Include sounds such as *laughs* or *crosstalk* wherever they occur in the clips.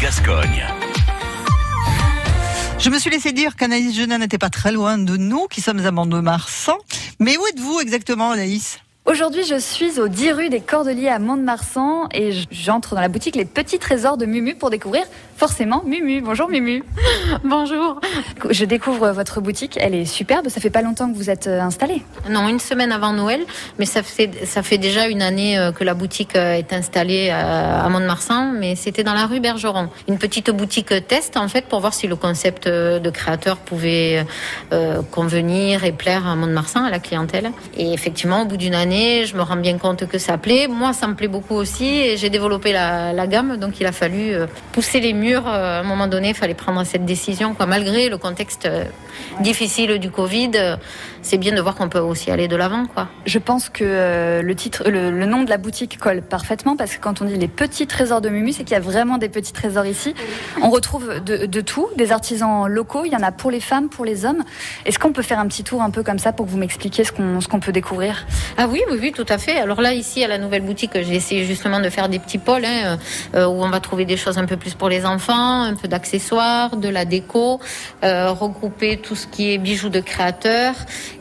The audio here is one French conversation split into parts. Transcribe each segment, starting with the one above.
Gascogne. Je me suis laissé dire qu'Anaïs Genin n'était pas très loin de nous, qui sommes à Mont-de-Marsan. Mais où êtes-vous exactement, Anaïs? Aujourd'hui, je suis au 10 rue des Cordeliers à Mont-de-Marsan et j'entre dans la boutique Les Petits Trésors de Mumu pour découvrir forcément Mumu. Bonjour Mumu. *laughs* Bonjour. Je découvre votre boutique, elle est superbe. Ça fait pas longtemps que vous êtes euh, installée Non, une semaine avant Noël, mais ça fait, ça fait déjà une année euh, que la boutique euh, est installée à Mont-de-Marsan, mais c'était dans la rue Bergeron. Une petite boutique test en fait pour voir si le concept de créateur pouvait convenir et plaire à Mont-de-Marsan, à la clientèle. Et effectivement, au bout d'une année, je me rends bien compte que ça plaît. Moi, ça me plaît beaucoup aussi et j'ai développé la, gamme. Donc, il a fallu pousser les murs. Euh, à un moment donné, il fallait prendre cette décision. Quoi. Malgré le contexte euh, difficile du Covid, c'est bien de voir qu'on peut aussi aller de l'avant. Quoi. Je pense que le, titre, le, nom de la boutique colle parfaitement parce que quand on dit les petits trésors de Mumu, c'est qu'il y a vraiment des petits trésors ici. On retrouve de, tout, des artisans locaux. Il y en a pour les femmes, pour les hommes. Est-ce qu'on peut faire un petit tour un peu comme ça pour que vous m'expliquiez ce qu'on qu'on peut découvrir? Ah oui, oui, oui, tout à fait. Alors là, ici, à la nouvelle boutique, j'ai essayé justement de faire des petits pôles hein, euh, où on va trouver des choses un peu plus pour les enfants, un peu d'accessoires, de la déco, euh, regrouper tout ce qui est bijoux de créateurs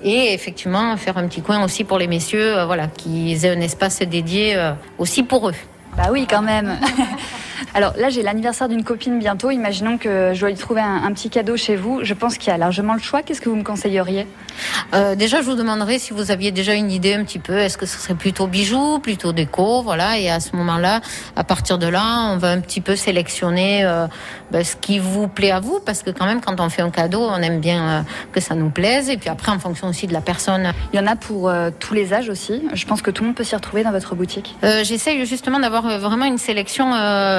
et effectivement faire un petit coin aussi pour les messieurs, euh, voilà, qu'ils aient un espace dédié aussi pour eux. Bah oui, quand même. *laughs* Alors là, j'ai l'anniversaire d'une copine bientôt. Imaginons que je dois lui trouver un, petit cadeau chez vous. Je pense qu'il y a largement le choix. Qu'est-ce que vous me conseilleriez euh, Déjà, je vous demanderais si vous aviez déjà une idée un petit peu. Est-ce que ce serait plutôt bijoux, plutôt déco, voilà. Et à ce moment-là, à partir de là, on va un petit peu sélectionner euh, ben, ce qui vous plaît à vous, parce que quand même, quand on fait un cadeau, on aime bien euh, que ça nous plaise. Et puis après, en fonction aussi de la personne. Il y en a pour tous les âges aussi. Je pense que tout le monde peut s'y retrouver dans votre boutique. J'essaye justement d'avoir vraiment une sélection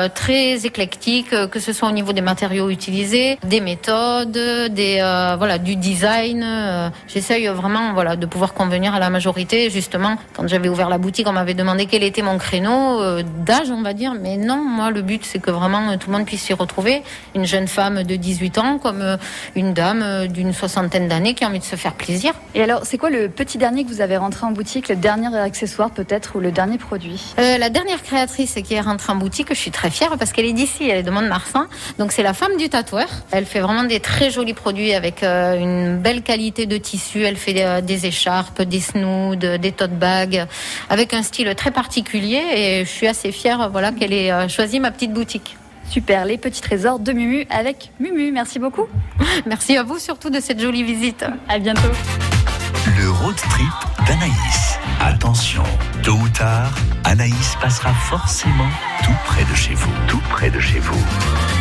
très éclectique, euh, que ce soit au niveau des matériaux utilisés, des méthodes, des euh, voilà du design. Euh, j'essaye vraiment voilà de pouvoir convenir à la majorité. Justement, quand j'avais ouvert la boutique, on m'avait demandé quel était mon créneau d'âge, on va dire. Mais non, moi le but c'est que vraiment tout le monde puisse s'y retrouver. Une jeune femme de 18 ans comme une dame d'une soixantaine d'années qui a envie de se faire plaisir. Et alors, c'est quoi le petit dernier que vous avez rentré en boutique, le dernier accessoire peut-être ou le dernier produit? La dernière créatrice qui est rentrée en boutique, je suis très fière parce qu'elle est d'ici, elle est de Mont-de-Marsan. Donc c'est la femme du tatoueur. Elle fait vraiment des très jolis produits avec euh, une belle qualité de tissu. Elle fait euh, des écharpes, des snoods, des tote bags, avec un style très particulier. Et je suis assez fière, voilà, qu'elle ait euh, choisi ma petite boutique. Super, les petits trésors de Mumu avec Mumu. Merci beaucoup. *laughs* Merci à vous surtout de cette jolie visite. À bientôt. Le road trip d'Anaïs. Attention, tôt ou tard, Anaïs passera forcément tout près de chez vous, tout près de chez vous.